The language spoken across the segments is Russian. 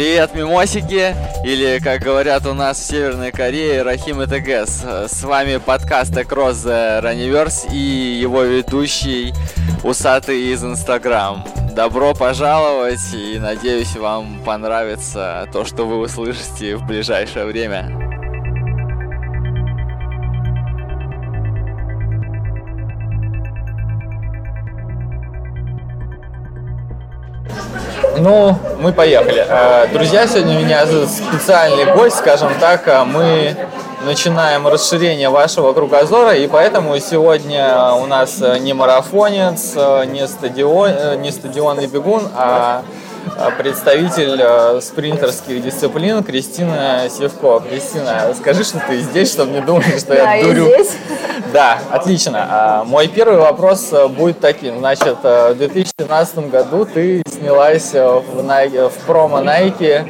Привет, мимосики, или, как говорят у нас в Северной Корее, Рахим и ТГС. С вами подкаст Across the Runiverse и его ведущий Усатый из Инстаграм. Добро пожаловать и надеюсь вам понравится то, что вы услышите в ближайшее время. Ну, мы поехали. Э, друзья, сегодня у меня специальный гость, скажем так. Э, мы начинаем расширение вашего кругозора, и поэтому сегодня у нас не марафонец, не, стадион, не стадионный бегун, а представитель спринтерских дисциплин Кристина Севко. Кристина, скажи, что ты здесь, чтобы не думали, что да, я дурю. здесь. Да, отлично. А, мой первый вопрос будет таким. Значит, в 2017 году ты снялась в, Nike, в промо Nike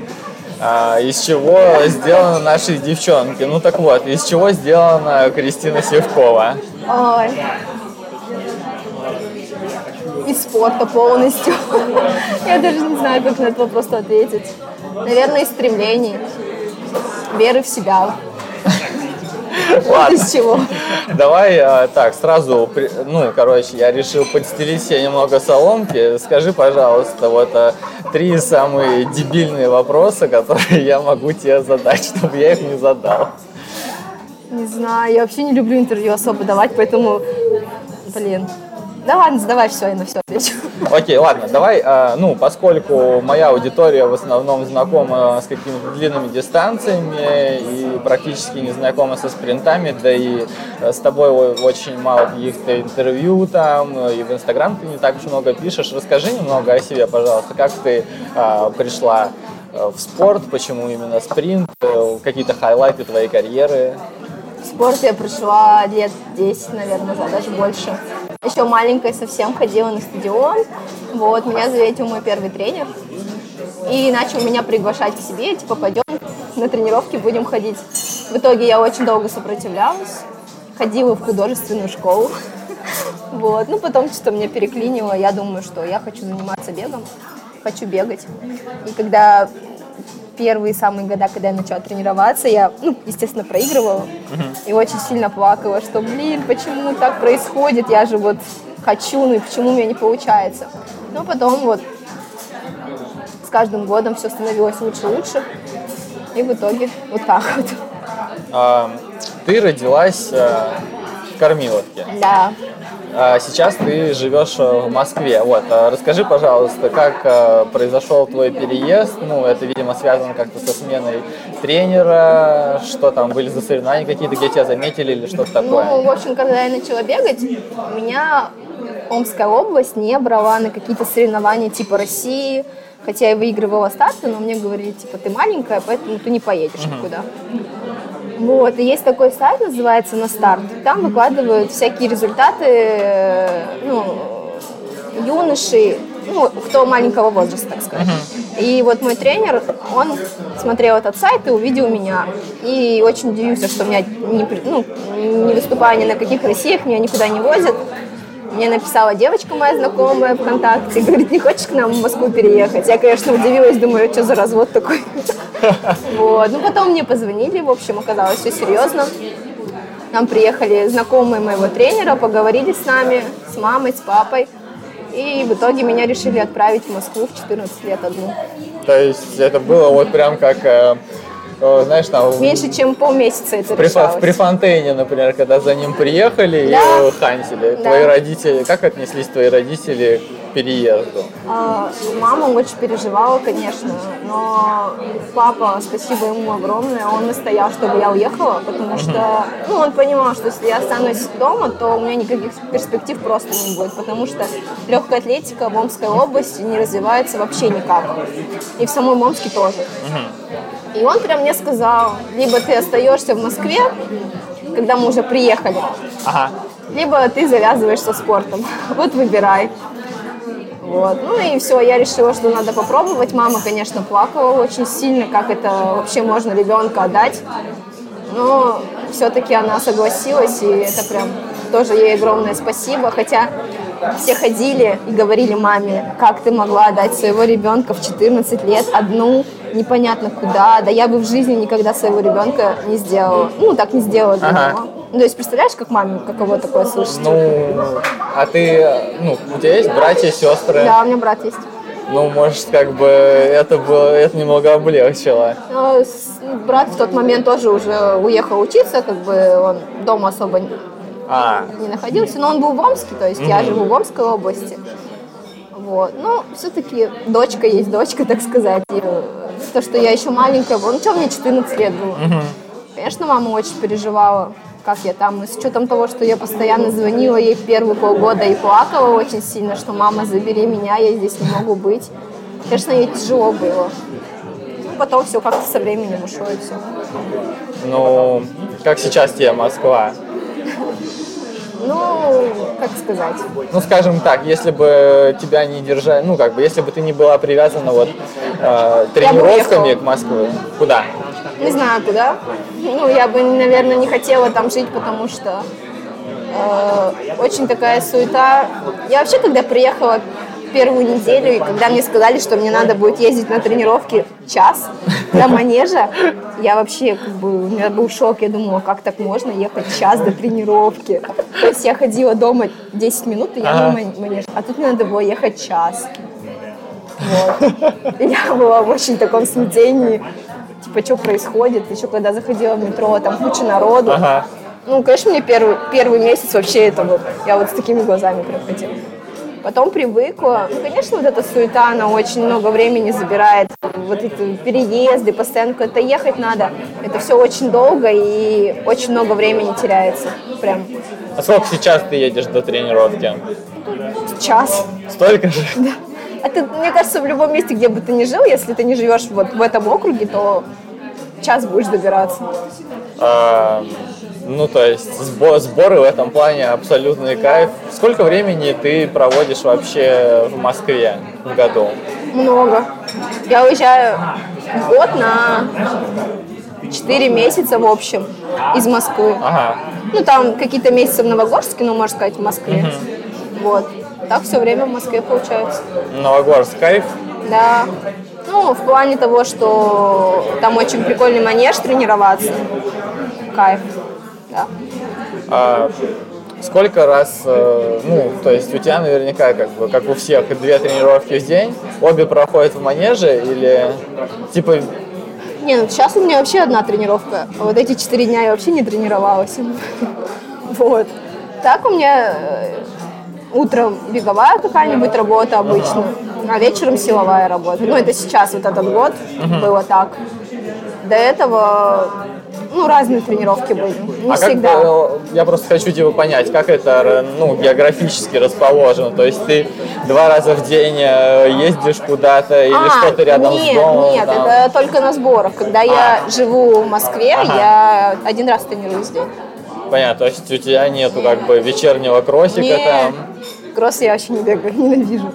из чего сделаны наши девчонки. Ну так вот, из чего сделана Кристина Севкова? Ой. Из спорта полностью. Я даже не знаю, как на этот вопрос ответить. Наверное, из стремлений, веры в себя. Ладно. Из чего? Давай а, так, сразу, ну, короче, я решил подстелить себе немного соломки. Скажи, пожалуйста, вот а, три самые дебильные вопроса, которые я могу тебе задать, чтобы я их не задал. Не знаю, я вообще не люблю интервью особо давать, поэтому, блин. Да ладно, задавай все, я на все отвечу. Окей, ладно, давай, а, ну, поскольку моя аудитория в основном знакома с какими-то длинными дистанциями и практически не знакома со спринтами, да и э, с тобой очень мало каких-то интервью там, э, и в Инстаграм ты не так уж много пишешь. Расскажи немного о себе, пожалуйста, как ты а, пришла э, в спорт, почему именно спринт, э, какие-то хайлайты твоей карьеры. В спорт я пришла лет 10, наверное, назад, даже больше. Еще маленькая совсем ходила на стадион. Вот, меня заветил мой первый тренер. И начал меня приглашать к себе, типа, пойдем на тренировки, будем ходить. В итоге я очень долго сопротивлялась. Ходила в художественную школу. Вот, ну потом что-то меня переклинило. Я думаю, что я хочу заниматься бегом, хочу бегать. И когда первые самые года, когда я начала тренироваться, я, ну, естественно, проигрывала и очень сильно плакала, что, блин, почему так происходит, я же вот хочу, ну и почему у меня не получается. Но потом вот с каждым годом все становилось лучше и лучше, и в итоге вот так вот. А, ты родилась э, в Кормиловке. Да. А Сейчас ты живешь э, в Москве. Вот, а расскажи, пожалуйста, как э, произошел твой переезд? Ну, это, видимо, связано как-то со сменой тренера, что там были за соревнования какие-то, где тебя заметили или что-то Ну, такое? в общем, когда я начала бегать, меня Омская область не брала на какие-то соревнования типа России, хотя я выигрывала старты, но мне говорили, типа, ты маленькая, поэтому ты не поедешь никуда. Вот, и есть такой сайт, называется «На старт». Там выкладывают всякие результаты, э, ну, юношей, ну, кто маленького возраста, так сказать. И вот мой тренер, он смотрел этот сайт и увидел меня. И очень удивился, что меня не, ну, не выступая ни на каких Россиях, меня никуда не возят. Мне написала девочка моя знакомая ВКонтакте, говорит, не хочешь к нам в Москву переехать? Я, конечно, удивилась, думаю, что за развод такой. Вот. Ну, потом мне позвонили, в общем, оказалось все серьезно. Нам приехали знакомые моего тренера, поговорили с нами, с мамой, с папой. И в итоге меня решили отправить в Москву в 14 лет одну. То есть это было вот прям как, э, знаешь, там Меньше чем полмесяца это при, решалось. в Префонтейне, например, когда за ним приехали Да. и хантили. Да. Твои родители, как отнеслись твои родители переезду? А, Мама очень переживала, конечно, но папа, спасибо ему огромное, он настоял, чтобы я уехала, потому что, ну, он понимал, что если я останусь дома, то у меня никаких перспектив просто не будет, потому что легкая атлетика в Омской области не развивается вообще никак, и в самой Омске тоже. И он прям мне сказал, либо ты остаешься в Москве, когда мы уже приехали, Ага. либо ты завязываешь со спортом. Вот выбирай. Вот. Ну и все, я решила, что надо попробовать. Мама, конечно, плакала очень сильно, как это вообще можно ребенка отдать. Но все-таки она согласилась, и это прям тоже ей огромное спасибо. Хотя все ходили и говорили маме, как ты могла отдать своего ребенка в 14 лет одну непонятно куда. Да я бы в жизни никогда своего ребенка не сделала. Ну, так не сделала для Ага. него. Ну, то есть, представляешь, как маме, каково такое слышать? Ну, а ты, ну, у тебя есть братья, сестры? Да, у меня брат есть. Ну, может, как бы это было, это немного облегчило. Но с- брат в тот момент тоже уже уехал учиться, как бы он дома особо не А, не находился, но он был в Омске, то есть я живу в Омской области. Вот. Но все-таки дочка есть дочка, так сказать. И, то, что я еще маленькая была, ну что, мне 14 лет было. Конечно, мама очень переживала, как я там. С учетом того, что я постоянно звонила ей первые полгода и плакала очень сильно, что мама, забери меня, я здесь не могу быть. Конечно, ей тяжело было. Ну, потом все как-то со временем ушло и все. ну, как сейчас тебе Москва? Ну, как сказать. Ну, скажем так, если бы тебя не держали, ну, как бы, если бы ты не была привязана вот э, тренировками к Москве, куда? Не знаю куда. Ну, я бы, наверное, не хотела там жить, потому что э, очень такая суета. Я вообще, когда приехала первую неделю, и когда мне сказали, что мне надо будет ездить на тренировки час до манежа, я вообще, как бы, у меня был шок. Я думала, как так можно ехать час до тренировки? То есть я ходила дома 10 минут, и я Ага. на ман- манеж. А тут мне надо было ехать час. Вот. Я была в очень таком смятении. Типа, что происходит? Еще когда заходила в метро, там куча народу. Ага. Ну, конечно, мне первый, первый месяц вообще это вот, я вот с такими глазами прям ходила. Потом привыкла. Ну, конечно, вот эта суета, она очень много времени забирает. Вот эти переезды, постоянно куда-то ехать надо. Это все очень долго и очень много времени теряется. Прям А сколько сейчас ты едешь до тренировки? час. Столько же? А ты, мне кажется, в любом месте, где бы ты ни жил, если ты не живешь вот в этом округе, то час будешь добираться. А, ну, то есть сбо- сборы в этом плане абсолютный кайф. Сколько времени ты проводишь вообще в Москве в году? Много. Я уезжаю год на 4 месяца в общем из Москвы. Ага. Ну, там какие-то месяцы в Новогорске, ну, можно сказать, в Москве. Вот. Так все время в Москве получается. Новогорск кайф. Да. Ну, в плане того, что там очень прикольный манеж тренироваться. Кайф. Да. А сколько раз, э, ну, то есть у тебя наверняка, как бы, как у всех, две тренировки в день, обе проходят в манеже или, типа, Не, ну сейчас у меня вообще одна тренировка. А вот эти четыре дня я вообще не тренировалась. Вот. Так у меня э, утром беговая какая-нибудь работа обычно, а вечером силовая работа. Ну, это сейчас, вот этот год было так. До этого, ну, разные тренировки были. Не а как всегда. бы, э, я просто хочу типа понять, как это, э, ну, географически расположено, то есть ты два раза в день э, ездишь куда-то или А, что-то рядом нет, с домом? Нет, там? это только на сборах. Когда я живу в Москве, Ага. я один раз тренируюсь в день. Понятно, то есть у тебя нету как бы вечернего кроссика Не, там. кросс я вообще не бегаю, ненавижу.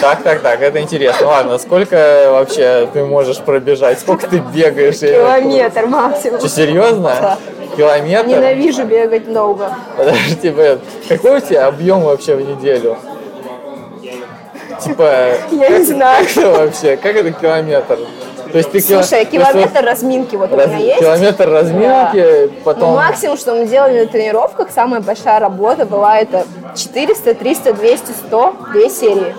Так, так, так, это интересно. Ладно, сколько вообще ты можешь пробежать? Сколько ты бегаешь? Километр максимум. Что, серьезно? Да. Километр? Ненавижу бегать долго. Подожди, блин, какой у тебя объем вообще в неделю? Типа, Я не знаю. как это вообще? Как это километр? То есть ты Слушай, есть километр разминки вот вот у раз- меня есть. Километр разминки, Ну, потом... максимум, что мы делали на тренировках, самая большая работа была это 400, 300, 200, 100, две серии.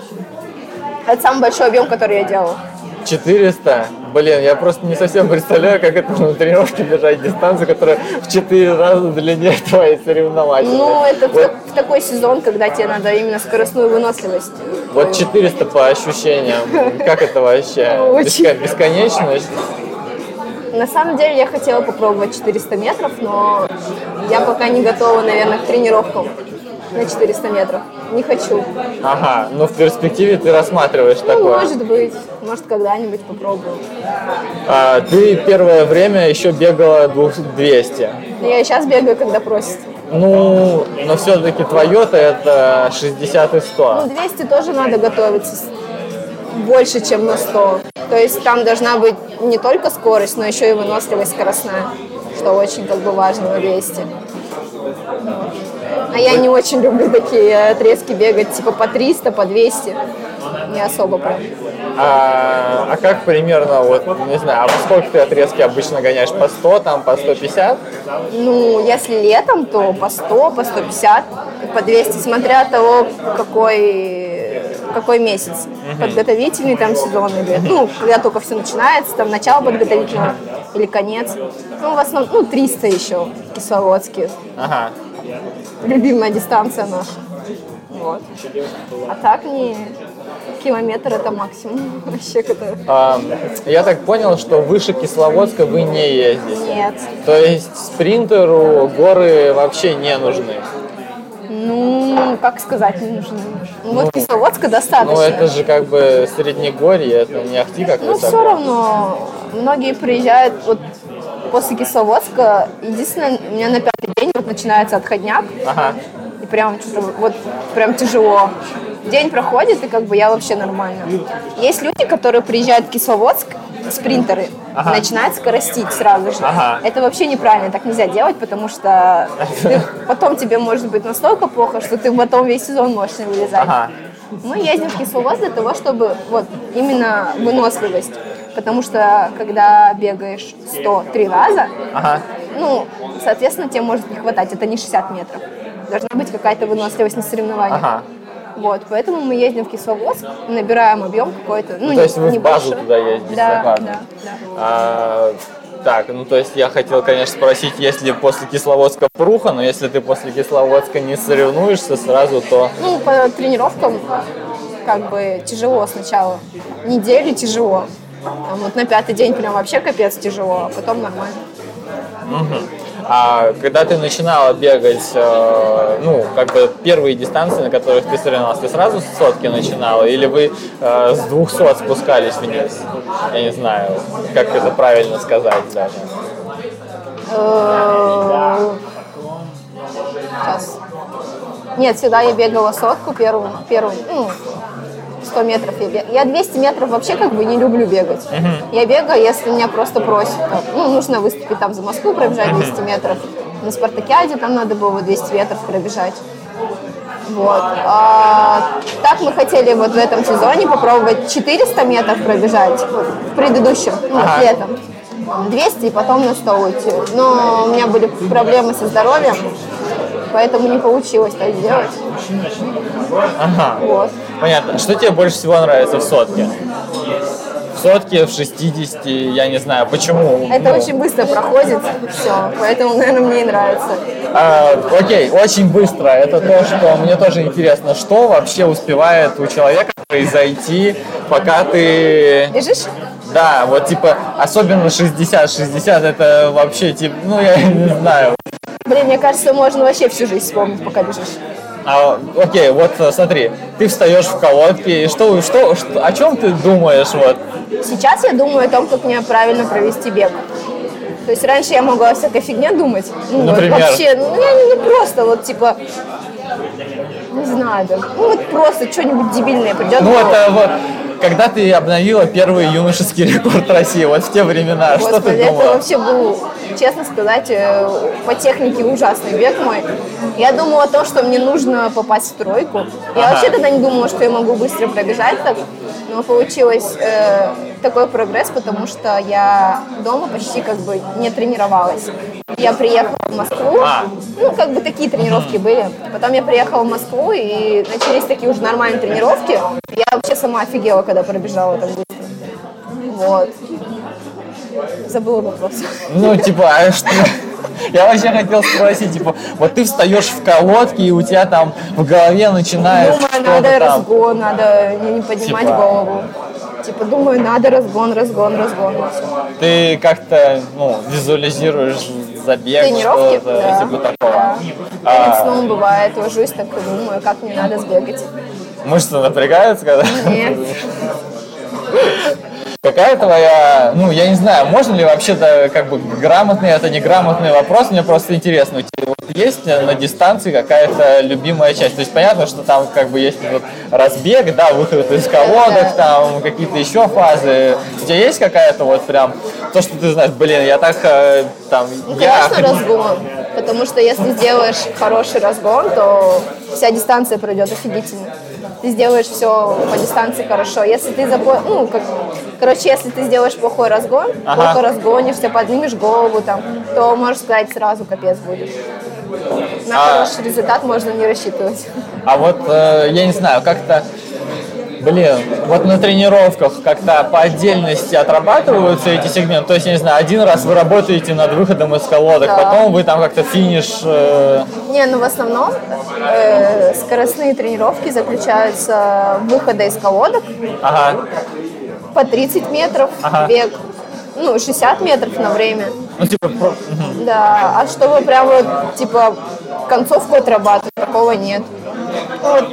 Это самый большой объем, который я делала. 400? Блин, я просто не совсем представляю, как это на тренировке бежать дистанцию, которая в 4 раза длиннее твоей соревновательной. Ну, это в, вот, так- в такой сезон, когда тебе надо именно скоростную выносливость. вот 400 по ощущениям, как это вообще? Очень. Беско- Бесконечность? На самом деле я хотела попробовать 400 метров, но я пока не готова, наверное, к тренировкам на 400 метров. Не хочу. Ага, ну в перспективе ты рассматриваешь Ну, такое. может быть. Может, когда-нибудь попробую. А, ты первое время еще бегала двух- 200. Но я и сейчас бегаю, когда просят. Ну, но все-таки твое-то это 60 и 100. Ну, 200 тоже надо готовиться больше, чем на 100. То есть там должна быть не только скорость, но еще и выносливость скоростная, что очень как бы важно на 200. А я не очень люблю такие отрезки бегать, типа по 300, по 200. Не особо прям. А, а как примерно, вот, не знаю, а сколько ты отрезки обычно гоняешь? По 100, там, по 150? Ну, если летом, то по 100, по 150, по 200, смотря от того, какой, какой месяц. Подготовительный там сезон или, ну, когда только все начинается, там начало подготовительного или конец. Ну, в основном, ну, 300 еще, Кисловодске. Ага. Любимая дистанция наша. Вот. А так не километр это максимум. Вообще. А, я так понял, что выше Кисловодска вы не ездите. Нет. То есть спринтеру горы вообще не нужны. Ну, как сказать, не нужны. Ну, вот Кисловодска достаточно. Ну, это же как бы среднегорье, это не ахти как Ну, высоко. все равно. Многие приезжают вот после Кисловодска. Единственное, у меня на пятый день вот начинается отходняк. Ага. И прям вот прям тяжело. День проходит, и как бы я вообще нормально. Есть люди, которые приезжают в Кисловодск, спринтеры, Ага. начинают скоростить сразу же. Ага. Это вообще неправильно, так нельзя делать, потому что ты- потом тебе может быть настолько плохо, что ты потом весь сезон можешь не вылезать. Ага. Мы ездим в Кисловодск для того, чтобы вот именно выносливость. Потому что когда бегаешь 103 раза, Ага. ну, соответственно, тебе может не хватать. Это не 60 метров. Должна быть какая-то выносливость на соревнованиях. Ага. Вот, поэтому мы ездим в Кисловодск, набираем объем какой-то. Ну, то есть вы в базу небольшой. туда ездите Да, да, да. А, так, ну то есть я хотел, конечно, спросить, если после Кисловодска пруха, но если ты после Кисловодска не соревнуешься сразу, то... Ну, по тренировкам как бы тяжело сначала. Неделю тяжело. Там вот на пятый день прям вообще капец тяжело, а потом нормально. А когда ты начинала бегать, э, ну, как бы первые дистанции, на которых ты соревновалась, ты сразу с сотки начинала? Или вы э, с двухсот спускались вниз? Я не знаю, как это правильно сказать даже. Э, Сейчас. Нет, всегда я бегала сотку первую, первую, ну, 100 метров я бегала. Я 200 метров вообще как бы не люблю бегать. Я бегаю, если меня просто просят. там, ну, нужно выступить там за Москву, пробежать 200 метров. На спартакиаде там надо было 200 метров пробежать. Вот. А, так мы хотели вот в этом сезоне попробовать 400 метров пробежать, в предыдущем, ну, Ага. летом. 200 и потом на 100 уйти. Но у меня были проблемы со здоровьем, поэтому не получилось так сделать. Ага. Вот. Понятно. Что тебе больше всего нравится в сотке? В сотке, в 60, я не знаю, почему. Это Ну, очень быстро проходит, все, поэтому, наверное, мне и нравится. а, окей, очень быстро. Это то, что мне тоже интересно. Что вообще успевает у человека произойти, пока ты... Бежишь? Да, вот типа, особенно 60. 60 это вообще, типа, ну я не знаю. Блин, мне кажется, можно вообще всю жизнь вспомнить, пока бежишь. А, окей, вот э, смотри, ты встаешь в колодке, и что, что, что, о чем ты думаешь, вот? Сейчас я думаю о том, как мне правильно провести бег. То есть раньше я могла о всякой фигне думать. Ну, вот Например? вообще, ну, я не- ну, просто вот типа, не знаю, да, ну вот просто что-нибудь дебильное придет. Ну это вот, когда ты обновила первый юношеский рекорд России, вот в те времена, что Господи, ты это думала? вообще был, честно сказать, э, по технике ужасный бег мой. Я думала о том, что мне нужно попасть в тройку. Я Ага. вообще тогда не думала, что я могу быстро пробежать так. Но получилось э, такой прогресс, потому что я дома почти как бы не тренировалась. Я приехала в Москву, А. ну, как бы такие тренировки были. Потом я приехала в Москву, и начались такие уже нормальные тренировки. Я вообще сама офигела, когда пробежала так быстро. Вот. Забыла вопрос. Ну, типа, а что? Я вообще хотел спросить, типа, вот ты встаешь в колодке, и у тебя там в голове начинает Думаю, надо там. разгон, надо не, поднимать Типа- голову. Типа, думаю, надо разгон, разгон, разгон. Ты как-то, ну, визуализируешь забег, Тренировки? что-то, Да. типа такого. да. Перед А, сном бывает, ложусь так и думаю, как мне надо сбегать. мышцы напрягаются, когда... Нет. Какая твоя, ну, я не знаю, можно ли вообще-то, как бы, грамотный, это неграмотный вопрос, мне просто интересно, у тебя вот есть на дистанции какая-то любимая часть? То есть понятно, что там, как бы, есть вот разбег, да, выход из колодок, там, какие-то еще фазы. У тебя есть какая-то вот прям, то, что ты знаешь, блин, я так, э, там, Ну, я... конечно, разгон. Потому что если сделаешь хороший разгон, то вся дистанция пройдет офигительно. Ты сделаешь все по дистанции хорошо. Если ты запо... ну, как... короче, если ты сделаешь плохой разгон, Ага. плохо разгонишься, поднимешь голову там, то, можешь сказать, сразу капец будет. На А- хороший результат можно не рассчитывать. А вот, э, я не знаю, как-то, блин, вот на тренировках как-то по отдельности отрабатываются эти сегменты. То есть, я не знаю, один раз вы работаете над выходом из колодок, Да. потом вы там как-то финиш... э, Не, ну в основном э, скоростные тренировки заключаются в выходе из колодок ага, по 30 метров, Ага. бег, ну, 60 метров на время. ну типа... про-. Да, а чтобы прям вот, типа, концовку отрабатывать, такого нет. Вот,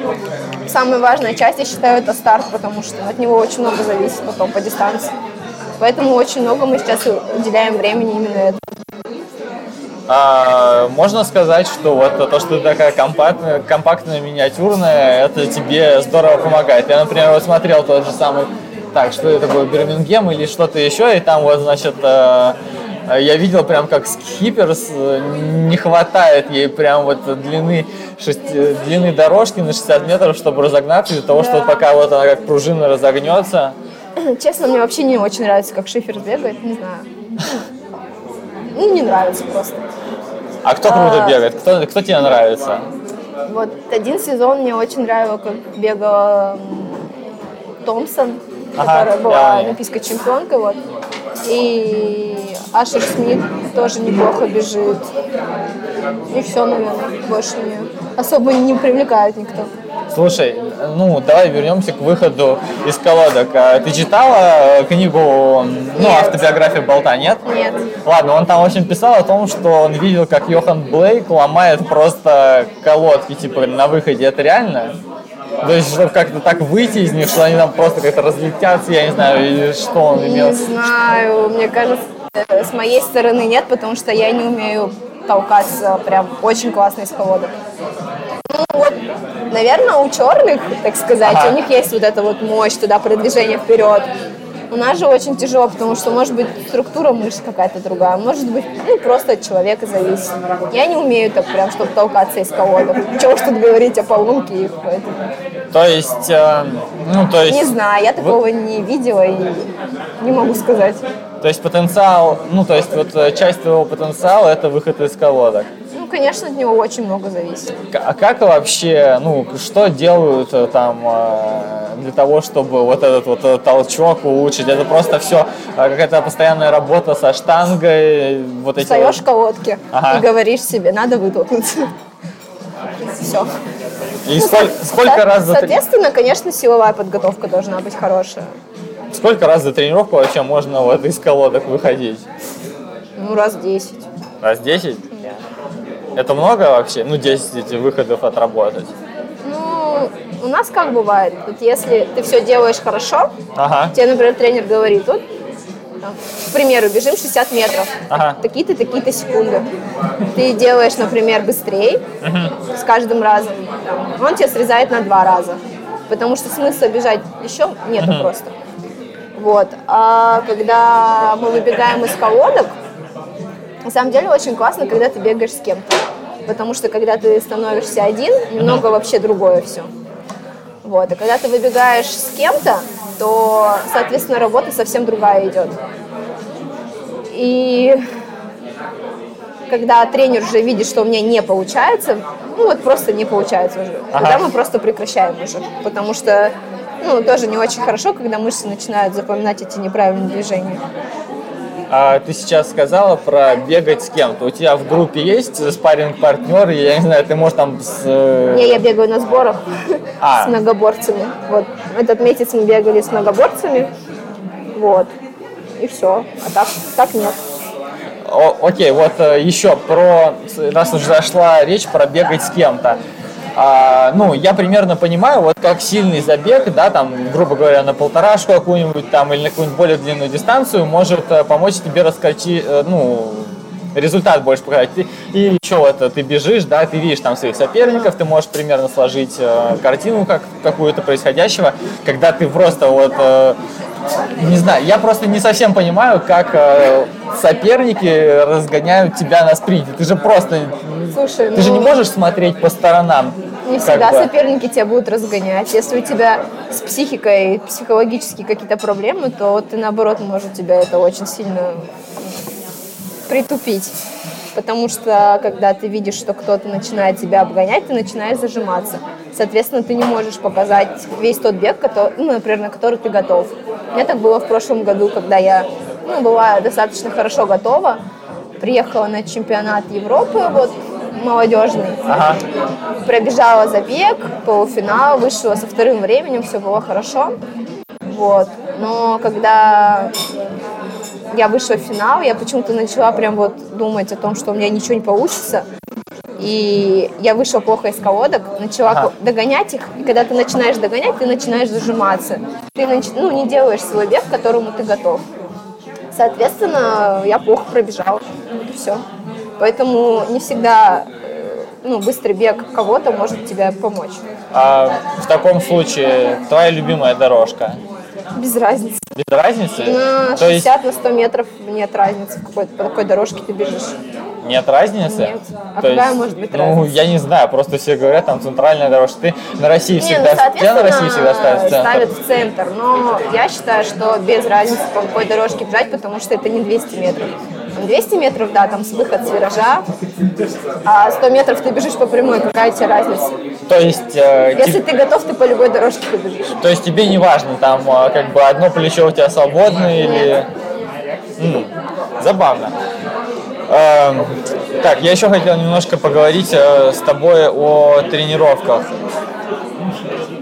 самая важная часть, я считаю, это старт, потому что от него очень много зависит потом по дистанции. Поэтому очень много мы сейчас уделяем времени именно этому. А, можно сказать, что вот то, что ты такая компактная, компактная, миниатюрная, это тебе здорово помогает. Я, например, вот смотрел тот же самый, так, что это такое, Бирмингем или что-то еще, и там вот, значит, э, я видел прям как скиперс э, не хватает ей прям вот длины, шести- длины дорожки на 60 метров, чтобы разогнаться, из-за того, что Да. вот пока вот она как пружина разогнется. Честно, мне вообще не очень нравится, как Шифер бегает, не знаю. Ну, не нравится просто. А кто круто А. бегает? Кто, кто тебе нравится? Вот один сезон мне очень нравилось, как бегала Томпсон, Ага, которая была олимпийской чемпионкой. Вот. И Ашер Смит тоже неплохо бежит. И все, наверное, больше не особо не привлекает никто. Слушай, ну давай вернемся к выходу из колодок. А Ты читала э, книгу, ну, Нет. автобиографию Болта, нет? Нет. Ладно, он там, в общем, писал о том, что он видел, как Йохан Блейк ломает просто колодки, типа, на выходе. Это реально? То есть, чтобы как-то так выйти из них, что они там просто как-то разлетятся, я не знаю, или что он имел. Не знаю, мне кажется, э, с моей стороны нет, потому что я не умею толкаться прям очень классно из колодок. Ну вот, наверное, у черных, так сказать, Ага. у них есть вот эта вот мощь туда, продвижение вперед. У нас же очень тяжело, потому что может быть структура мышц какая-то другая, может быть, ну просто от человека зависит. Я не умею так прям, чтобы толкаться из колодок. Чего уж тут говорить о полунке их, поэтому. То есть, э, ну, то есть... Не знаю, я такого не видела и не могу сказать. То есть потенциал, ну, то есть вот э, часть твоего потенциала это выход из колодок. Ну, конечно, от него очень много зависит. А как вообще, ну, что делают э, там э, для того, чтобы вот этот вот э, толчок улучшить? Это просто все какая-то постоянная работа со штангой, вот эти Встаешь вот- колодке Ага. и говоришь себе, надо вытолкнуться. Все. И сколь- сколько раз за Соответственно, конечно, силовая подготовка должна быть хорошая. сколько раз за тренировку вообще можно вот из колодок выходить? Ну, раз 10. Раз 10? Это много вообще? Ну, 10 эти выходов отработать. Ну, у нас как бывает, вот если ты все делаешь хорошо, Ага. тебе, например, тренер говорит, вот, к примеру, бежим 60 метров, Ага. такие-то, такие-то секунды. Ты делаешь, например, быстрее с каждым разом, он тебя срезает на два раза, потому что смысла бежать еще нету просто. Вот. А когда мы выбегаем из колодок, на самом деле очень классно, когда ты бегаешь с кем-то. Потому что когда ты становишься один, немного вообще другое все. Вот. А когда ты выбегаешь с кем-то, то, соответственно, работа совсем другая идет. И когда тренер уже видит, что у меня не получается, ну вот просто не получается уже, Ага. тогда мы просто прекращаем уже. Потому что ну, тоже не очень хорошо, когда мышцы начинают запоминать эти неправильные движения. А ты сейчас сказала про бегать с кем-то. У тебя в группе есть спарринг партнер я не знаю, ты можешь там с... э, Не, я бегаю на сборах А. с многоборцами. Вот этот месяц мы бегали с многоборцами. Вот. И все. А так, так нет. О- окей, вот э, еще про, раз уже зашла речь про бегать с кем-то. А, ну, я примерно понимаю, вот как сильный забег, да, там, грубо говоря, на полторашку какую-нибудь там или на какую-нибудь более длинную дистанцию может э, помочь тебе раскачи, э, ну, результат больше показать. И еще вот ты бежишь, да, ты видишь там своих соперников, ты можешь примерно сложить э, картину как, какую-то происходящего, когда ты просто вот э, не знаю, я просто не совсем понимаю, как э, соперники разгоняют тебя на спринте. Ты же просто, Слушай, ты же не ну, можешь смотреть по сторонам. Не всегда бы. соперники тебя будут разгонять. Если у тебя с психикой психологические какие-то проблемы, то ты наоборот может тебя это очень сильно притупить. Потому что когда ты видишь, что кто-то начинает тебя обгонять, ты начинаешь зажиматься. Соответственно, ты не можешь показать весь тот бег, который, ну, например, на который ты готов. У меня так было в прошлом году, когда я ну, была достаточно хорошо готова, приехала на чемпионат Европы, вот молодежный, Ага. пробежала забег, полуфинал, вышла со вторым временем, все было хорошо. Вот. Но когда я вышла в финал, я почему-то начала прям вот думать о том, что у меня ничего не получится. И я вышла плохо из колодок, начала Ага. догонять их. И когда ты начинаешь догонять, ты начинаешь зажиматься. Ты ну, не делаешь свой бег, к которому ты готов. Соответственно, я плохо пробежала. Вот и все. Поэтому не всегда э, ну, быстрый бег кого-то может тебе помочь. А в таком случае твоя любимая дорожка? Без разницы. Без разницы? На То есть 60, на 100 метров нет разницы, в какой, по какой дорожке ты бежишь. нет разницы? Нет. А То какая есть, может быть Ну, разница? я не знаю, просто все говорят, там центральная дорожка. Ты на России Не, всегда, ну, тебя на России всегда ставят в центр. ставят в центр. Но я считаю, что без разницы, по какой дорожке бежать, потому что это не 200 метров. Там 200 метров, да, там с выход с виража, а 100 метров ты бежишь по прямой, какая тебе разница? То есть, э, Если ты готов, ты по любой дорожке побежишь. то есть тебе не важно, там э, как бы одно плечо у тебя свободное или... М, забавно. Эм, так, я еще хотел немножко поговорить э, с тобой о тренировках.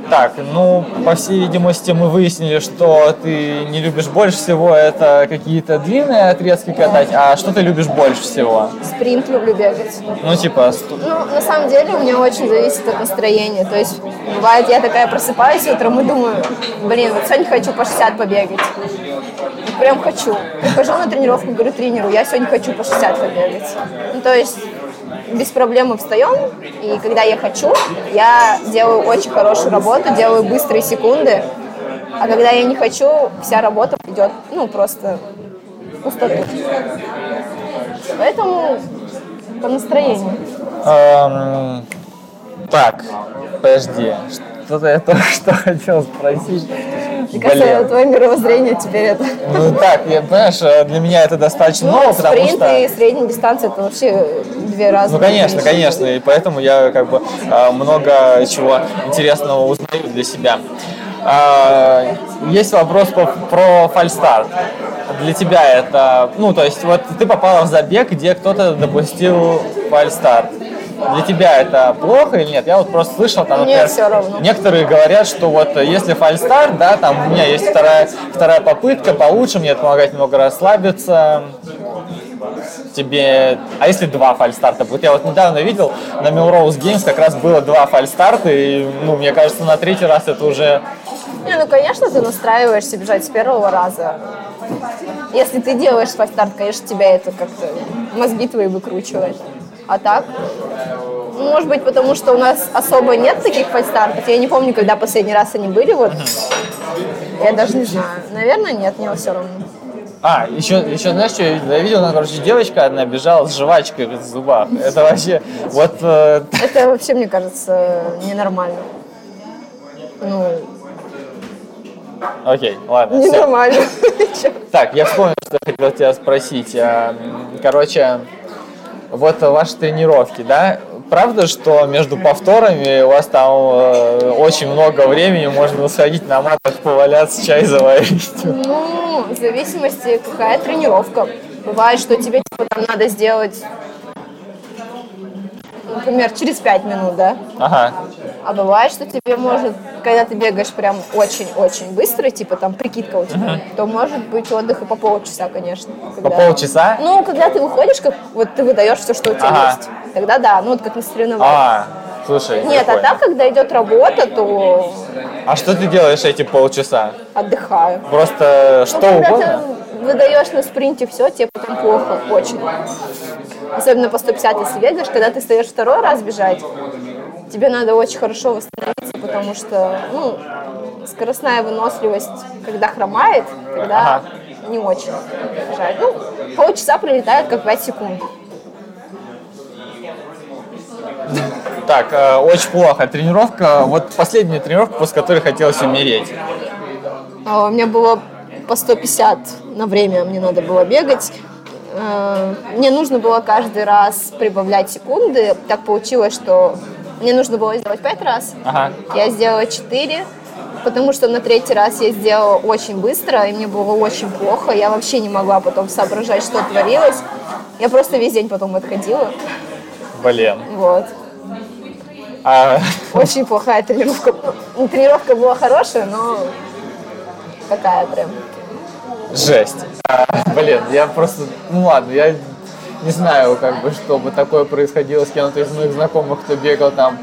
Так, ну, по всей видимости, мы выяснили, что ты не любишь больше всего это какие-то длинные отрезки катать, а что ты любишь больше всего? Спринт люблю бегать. Ну, типа, Ну, на самом деле, у меня очень зависит от настроения. То есть, бывает, я такая просыпаюсь утром и думаю, блин, вот сегодня хочу по 60 побегать. Прям хочу. Прихожу на тренировку, говорю тренеру, я сегодня хочу по 60 побегать. Ну, то есть, без проблем встаем, и когда я хочу, я делаю очень хорошую работу, делаю быстрые секунды, а когда я не хочу, вся работа идет, ну, просто в пустоту. Поэтому по настроению. Эм, так, подожди, что-то я только что хотел спросить. Мне кажется, твое мировоззрение теперь это. Ну так, я, понимаешь, э, для меня это достаточно ново, Ну, потому спринт что... и средняя дистанция это вообще две разные. Ну, конечно, вещи. конечно, и поэтому я как бы э, много чего интересного узнаю для себя. А, Есть вопрос по- про фальстарт. Для тебя это, ну, то есть вот ты попала в забег, где кто-то допустил фальстарт. Для тебя это плохо или нет? Я вот просто слышал, там, Мне например, всё равно. некоторые говорят, что вот если фальстарт, да, там у меня есть вторая, вторая попытка, получше, мне это помогает немного расслабиться, тебе... А если два фальстарта? Вот я вот недавно видел, на Melrose Games как раз было два фальстарта, и, ну, мне кажется, на третий раз это уже... Не, ну, конечно, ты настраиваешься бежать с первого раза. Если ты делаешь свой старт, конечно, тебя это как-то мозги твои выкручивает. А так, ну, может быть, потому что у нас особо нет таких фальстартов. Я не помню, когда последний раз они были. Вот. Я даже не знаю. Наверное, нет, мне все равно. А, еще, еще знаешь, что я видел? Ну, короче, девочка одна бежала с жвачкой в зубах. Это вообще... Вот... э, Это вообще, мне кажется, ненормально. Ну, Окей, ладно, ненормально. Так, я вспомнил, что хотел тебя спросить. А, м, Короче, вот ваши тренировки, да? Правда, что между повторами у вас там э, очень много времени, можно сходить на матах, поваляться, чай заварить? Ну, в зависимости, какая тренировка. Бывает, что тебе типа, там надо сделать, например, через 5 минут, да? Ага, А бывает, что тебе может, когда ты бегаешь прям очень-очень быстро, типа там прикидка у тебя, то может быть отдых и по полчаса, конечно. по когда- полчаса? Ну, когда ты выходишь, как вот ты выдаешь все, что у тебя Ага. есть. Тогда да, ну вот как на соревнованиях. А, слушай, Нет, а прикольно. так, когда идет работа, то А что ты делаешь эти полчаса? отдыхаю. Просто что Ну, когда угодно? ты выдаешь на спринте все, тебе потом плохо, очень. Особенно по 150, если бегаешь, когда ты стоишь второй раз бежать, тебе надо очень хорошо восстановиться, потому что, ну, скоростная выносливость, когда хромает, тогда Ага. не очень бежать. Ну, полчаса пролетает как 5 секунд. Так, э, очень плохо. Тренировка, вот последняя тренировка, после которой хотелось умереть. А У меня было по 150 на время, мне надо было бегать. Э, Мне нужно было каждый раз прибавлять секунды. Так получилось, что мне нужно было сделать 5 раз. Ага. Я сделала 4, потому что на третий раз я сделала очень быстро, и мне было очень плохо. Я вообще не могла потом соображать, что творилось. Я просто весь день потом отходила. Блин. Вот. А, Очень плохая тренировка. Тренировка была хорошая, но такая прям. Жесть. А, блин, я просто, ну ладно, я не знаю, как бы, чтобы такое происходило с кем-то из моих знакомых, кто бегал там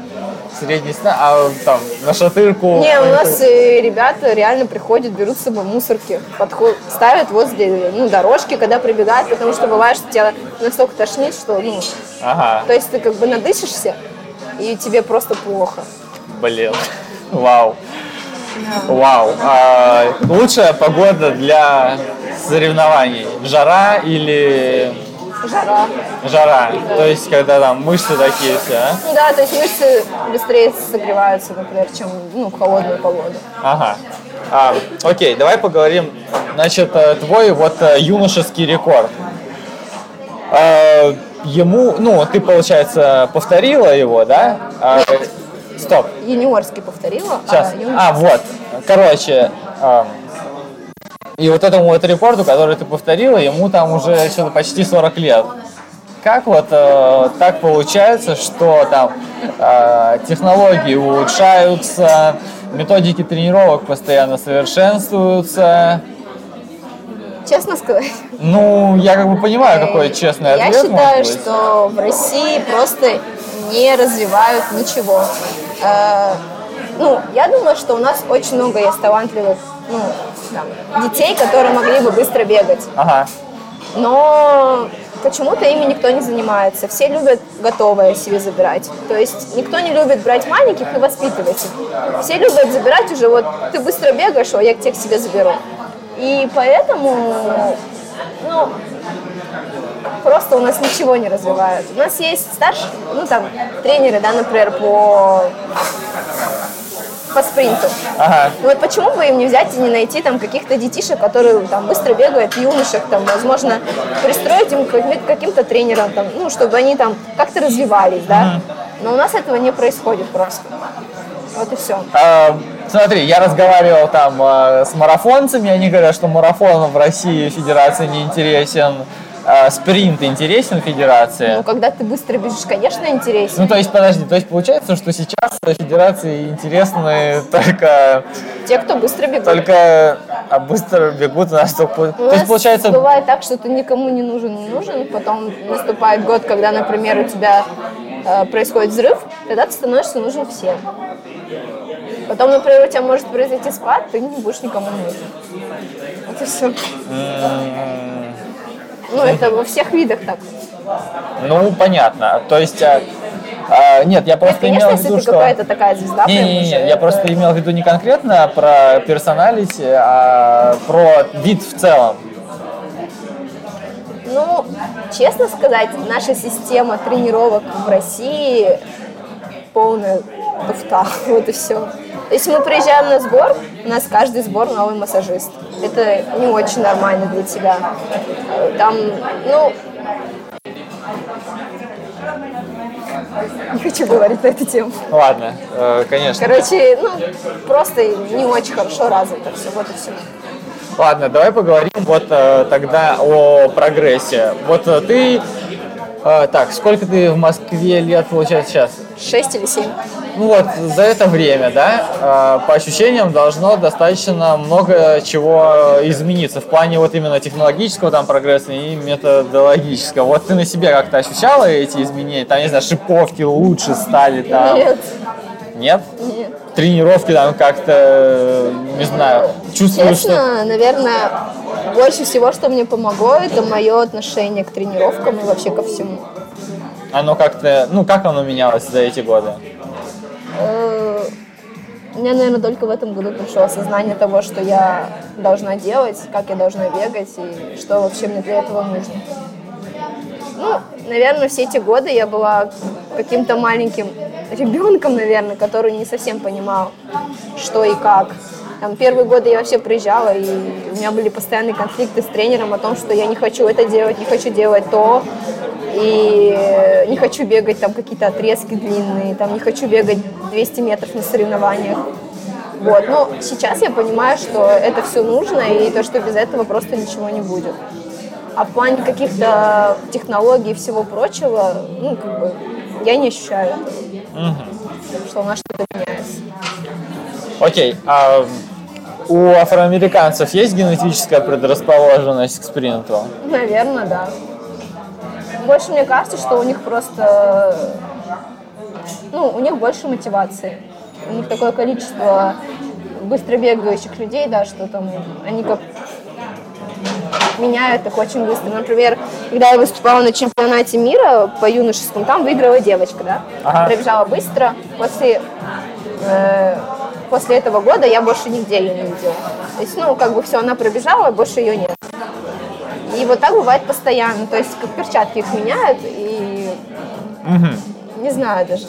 средний сна, а там на шатырку. Не, у нас э, ребята реально приходят, берут с собой мусорки, подход, ставят возле ну, дорожки, когда прибегают, потому что бывает, что тебя настолько тошнит, что, ну, Ага, то есть ты как бы надышишься, и тебе просто плохо. блин. Вау. Вау. А, лучшая погода для соревнований? Жара или Жара. жара? То есть, когда там мышцы такие все, а? Да, то есть мышцы быстрее согреваются, например, чем ну, в холодную погоду. Ага. А, окей, давай поговорим. Значит, э, твой вот э, юношеский рекорд. А, ему, ну, ты, получается, повторила его, да? А, стоп. Юниорский повторила, Сейчас. а юни- А, вот. Короче, ам, и вот этому вот рекорду, который ты повторила, ему там уже что-то почти 40 лет. Как вот э, так получается, что там э, технологии улучшаются, методики тренировок постоянно совершенствуются? Честно сказать, Ну, я как бы понимаю, какой честный я ответ считаю, может быть. что в России просто не развивают ничего. Э, ну, я думаю, что у нас очень много есть талантливых ну, там, детей, которые могли бы быстро бегать. Ага. Но почему-то ими никто не занимается. Все любят готовое себе забирать. То есть никто не любит брать маленьких и воспитывать их. Все любят забирать уже, вот ты быстро бегаешь, о, я к тебе к себе заберу. И поэтому, ну, просто у нас ничего не развивают. У нас есть старшие, ну там, тренеры, да, например, по, по спринту. Ага. Вот почему бы им не взять и не найти там каких-то детишек, которые там быстро бегают, юношек, там, возможно, пристроить им каким-то тренерам, там, ну, чтобы они там как-то развивались, да? Но у нас этого не происходит просто. Вот и все. А, смотри, я разговаривал там а, с марафонцами, они говорят, что марафон в России Федерации не интересен, а, спринт интересен Федерации. Ну, когда ты быстро бежишь, конечно, интереснее. Ну, то есть, подожди, то есть получается, что сейчас Федерации интересны только, Те, кто быстро бегут. только а быстро бегут у нас только... У То есть, получается, бывает так, что ты никому не нужен, не нужен, потом наступает год, когда, например, у тебя э, происходит взрыв, тогда ты становишься нужен всем. Потом, например, у тебя может произойти спад, ты не будешь никому нужен. И все. Ну, это во всех видах так. ну, понятно. То есть, а, а, нет, я Нет, просто конечно, имел в виду, что... какая-то такая звезда, Не, не, не, я это- просто имел в виду не конкретно про персоналити, а про вид в целом. Ну, честно сказать, наша система тренировок в России полная туфта. Вот и все. Если мы приезжаем на сбор, у нас каждый сбор новый массажист. Это не очень нормально для тебя. Там, ну... Не хочу говорить на эту тему. Ладно, э, конечно. Короче, ну, просто не очень хорошо развито все. Вот и все. Ладно, давай поговорим вот э, тогда о прогрессе. Вот э, ты, э, так, сколько ты в Москве лет, получается, сейчас? Шесть или семь. Ну вот, за это время, да, э, по ощущениям должно достаточно много чего измениться в плане вот именно технологического там прогресса и методологического. Вот ты на себе как-то ощущала эти изменения? Там, не знаю, шиповки лучше стали там? Нет, Нет? нет. Тренировки там как-то, не знаю, чувствуешь, что... Честно, наверное, больше всего, что мне помогло, это мое отношение к тренировкам и вообще ко всему. Оно как-то, ну как оно менялось за эти годы? Э, У меня, наверное, только в этом году пришло осознание того, что я должна делать, как я должна бегать и что вообще мне для этого нужно. Ну, наверное, все эти годы я была каким-то маленьким ребенком, наверное, который не совсем понимал, что и как. Там, первые годы я вообще приезжала, и у меня были постоянные конфликты с тренером о том, что я не хочу это делать, не хочу делать то, и не хочу бегать там какие-то отрезки длинные, там не хочу бегать 200 метров на соревнованиях. Вот. Но сейчас я понимаю, что это все нужно, и то, что без этого просто ничего не будет. А в плане каких-то технологий и всего прочего, ну, как бы, я не ощущаю угу. что у нас что-то меняется. Окей, а у афроамериканцев есть генетическая предрасположенность к спринту? Наверное, да. Больше мне кажется, что у них просто, ну, у них больше мотивации. У них такое количество быстро бегающих людей, да, что там они как меняют их очень быстро. Например, когда я выступала на чемпионате мира по юношескому, там выиграла девочка, да, ага. пробежала быстро. После э, после этого года я больше нигде ее не видела. То есть, ну, как бы все, она пробежала, больше ее нет. И вот так бывает постоянно. То есть, как перчатки их меняют, и угу. не знаю даже.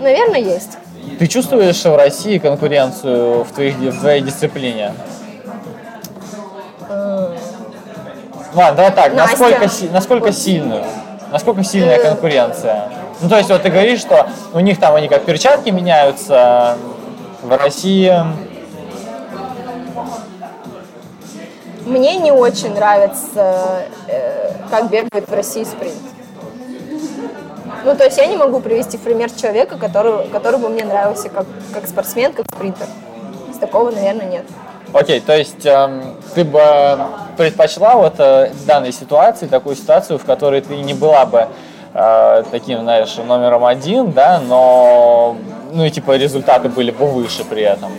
Наверное, есть. Ты чувствуешь в России конкуренцию в, твоих, в твоей дисциплине? Ладно, давай так, Настя. насколько, насколько сильную? Насколько сильная э. конкуренция? Ну, то есть, вот ты говоришь, что у них там они как перчатки меняются, в России... Мне не очень нравится, э, как бегает в России спринт. Ну, то есть я не могу привести пример человека, который, который бы мне нравился как, как спортсмен, как спринтер. Такого, наверное, нет. Окей, то есть э, ты бы предпочла вот э, в данной ситуации такую ситуацию, в которой ты не была бы э, таким, знаешь, номером один, да, но, ну и типа результаты были бы выше при этом.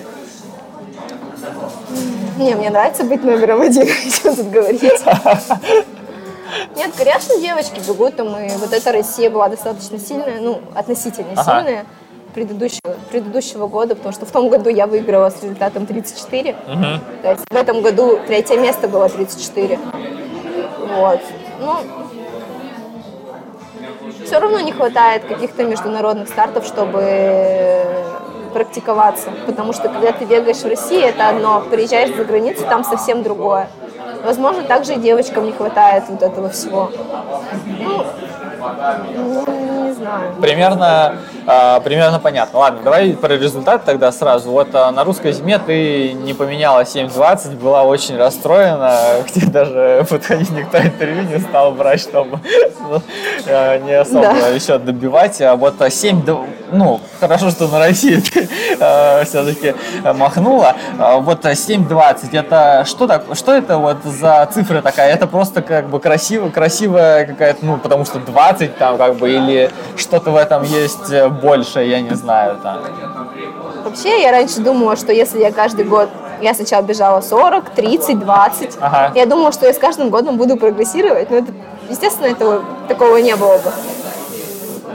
Не, мне нравится быть номером один, что тут говорить. Нет, конечно, девочки бегут, там, и вот эта Россия была достаточно сильная, ну, относительно ага. сильная предыдущего, предыдущего года, потому что в том году я выиграла с результатом 34. Угу. То есть в этом году третье место было 34. Вот. Ну, все равно не хватает каких-то международных стартов, чтобы практиковаться. Потому что когда ты бегаешь в России, это одно, приезжаешь за границу, там совсем другое. Возможно, также и девочкам не хватает вот этого всего. Ну, не. Примерно, э, примерно понятно. Ладно, давай про результат тогда сразу. Вот э, на русской зиме ты не поменяла 7.20, была очень расстроена, где даже подходить никто интервью не стал брать, чтобы э, не особо да. еще добивать. А вот 7, ну, хорошо, что на России ты э, все-таки махнула. Вот 7.20, это что так, что это вот за цифра такая? Это просто как бы красиво, красивая какая-то, ну, потому что 20 там как бы, или что-то в этом есть э, больше, я не знаю там. Вообще, я раньше думала, что если я каждый год, я сначала бежала 40, 30, 20, ага. я думала, что я с каждым годом буду прогрессировать, но это, естественно, этого, такого не было бы.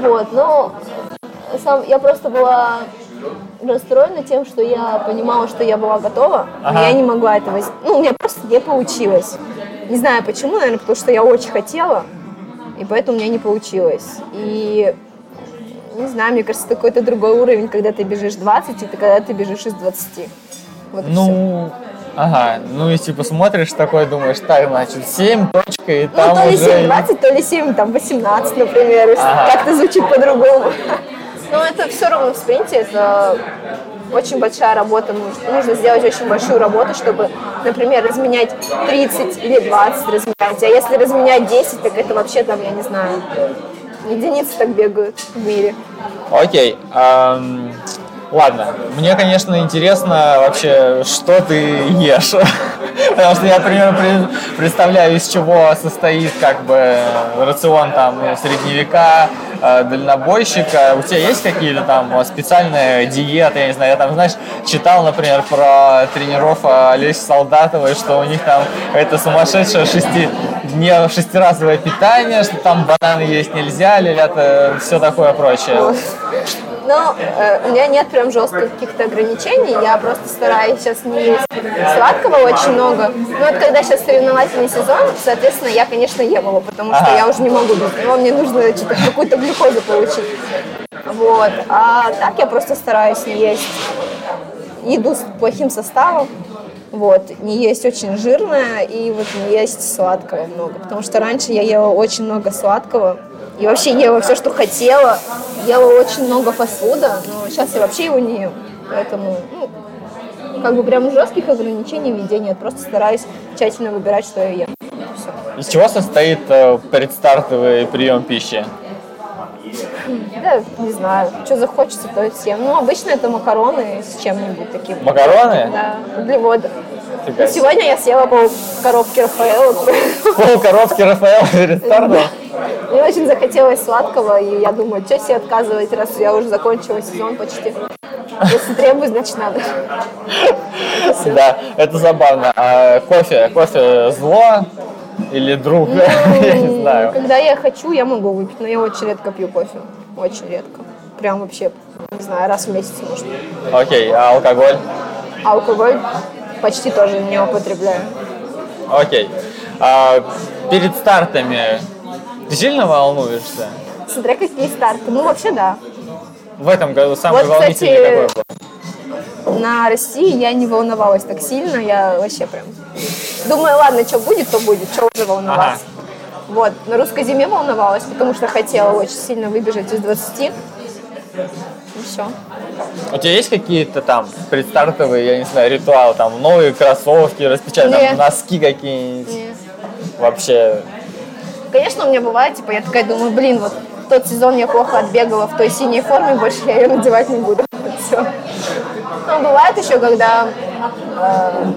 Вот, но сам, я просто была расстроена тем, что я понимала, что я была готова, ага. но я не могла этого... Ну, у меня просто не получилось. Не знаю почему, наверное, потому что я очень хотела, и поэтому у меня не получилось. И не знаю, мне кажется, какой-то другой уровень, когда ты бежишь 20, и когда ты бежишь из 20. Вот ну, ага, ну если посмотришь такой, думаешь, так, значит, 7 точка, и ну, там то ли уже... 7, 20, то ли 7, там, 18, например, ага. как-то звучит по-другому. Но это все равно в спринте, это очень большая работа, нужно сделать очень большую работу, чтобы, например, разменять 30 или 20 разменять. А если разменять 10, так это вообще там, я не знаю, единицы так бегают в мире. Окей. Okay. Um... Ладно, мне, конечно, интересно вообще, что ты ешь. Потому что я примерно представляю, из чего состоит как бы рацион там средневека, э, дальнобойщика. У тебя есть какие-то там специальные диеты, я не знаю, я там, знаешь, читал, например, про тренеров Олеси Солдатовой, что у них там это сумасшедшее шести днев, шестиразовое питание, что там бананы есть нельзя, или это все такое прочее. Но э, у меня нет прям жестких каких-то ограничений, я просто стараюсь сейчас не есть сладкого очень много. Но вот когда сейчас соревновательный сезон, соответственно, я, конечно, ем его, потому что я уже не могу без него, мне нужно какую-то глюкозу получить. Вот. А так я просто стараюсь не есть еду с плохим составом, вот, не есть очень жирное и вот не есть сладкого много, потому что раньше я ела очень много сладкого и вообще ела все, что хотела, ела очень много фастфуда, но сейчас я вообще его не ем, поэтому, ну, как бы прям жестких ограничений в еде нет, просто стараюсь тщательно выбирать, что я ем. Из чего состоит э, предстартовый прием пищи? Да, не знаю, что захочется, то и съем. Ну, обычно это макароны с чем-нибудь таким. Макароны? Да, углеводы. Фига Ну, себе. сегодня я съела пол коробки Рафаэла. Пол коробки Рафаэла перед стартом? Мне очень захотелось сладкого, и я думаю, что себе отказывать, раз я уже закончила сезон почти. Если требую, значит надо. Да, это забавно. А кофе? Кофе зло или друг? Я не знаю. Когда я хочу, я могу выпить, но я очень редко пью кофе. Очень редко. Прям вообще, не знаю, раз в месяц, может. Окей, а алкоголь? Алкоголь почти тоже не употребляю. Окей. А перед стартами ты сильно волнуешься? Смотря какие старты. Ну, вообще, да. В этом году самый Вот, волнительный кстати, какой был? На России я не волновалась так сильно, я вообще прям... Думаю, ладно, что будет, то будет, что уже волноваться. Вот, на русской зиме волновалась, потому что хотела очень сильно выбежать из 20. И все. У тебя есть какие-то там предстартовые, я не знаю, ритуалы, там новые кроссовки распечатать, там, Нет. носки какие-нибудь? Вообще, Конечно, у меня бывает, типа, я такая думаю, блин, вот тот сезон я плохо отбегала в той синей форме, больше я ее надевать не буду. Все. Но бывает еще, когда э,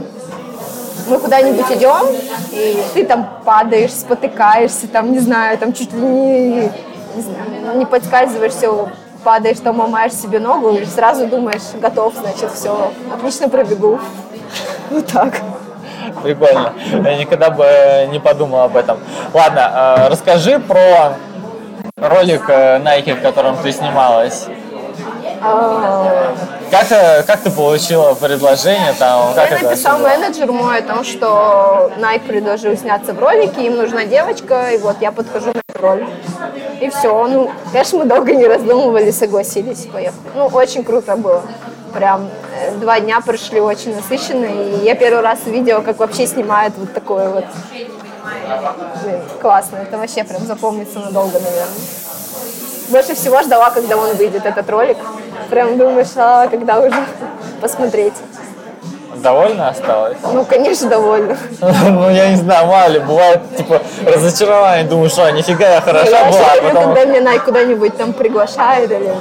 мы куда-нибудь идем, и ты там падаешь, спотыкаешься, там, не знаю, там чуть ли не, не, знаю, не подскальзываешься, падаешь, там ломаешь себе ногу, и сразу думаешь, готов, значит, все, отлично пробегу. Вот так. прикольно. Я никогда бы не подумал об этом. Ладно, э, расскажи про ролик э, Nike, в котором ты снималась. Как, э, как ты получила предложение там? Как Мне это написал было? менеджер мой о том, что Nike предложил сняться в ролике, им нужна девочка, и вот я подхожу на эту роль. И все. Ну, конечно, мы долго не раздумывали, согласились, поехали. Ну, очень круто было. Прям э, два дня прошли очень насыщенные, и я первый раз увидела, как вообще снимают вот такое вот. Блин, классно, это вообще прям запомнится надолго, наверное. Больше всего ждала, когда он выйдет, этот ролик. Прям думаешь, а когда уже посмотреть. Довольно осталось? Ну, конечно, довольна. Ну, я не знаю, мало ли, бывает, типа, разочарование, думаю, что нифига я хороша Я была, потом... когда меня куда-нибудь там приглашают или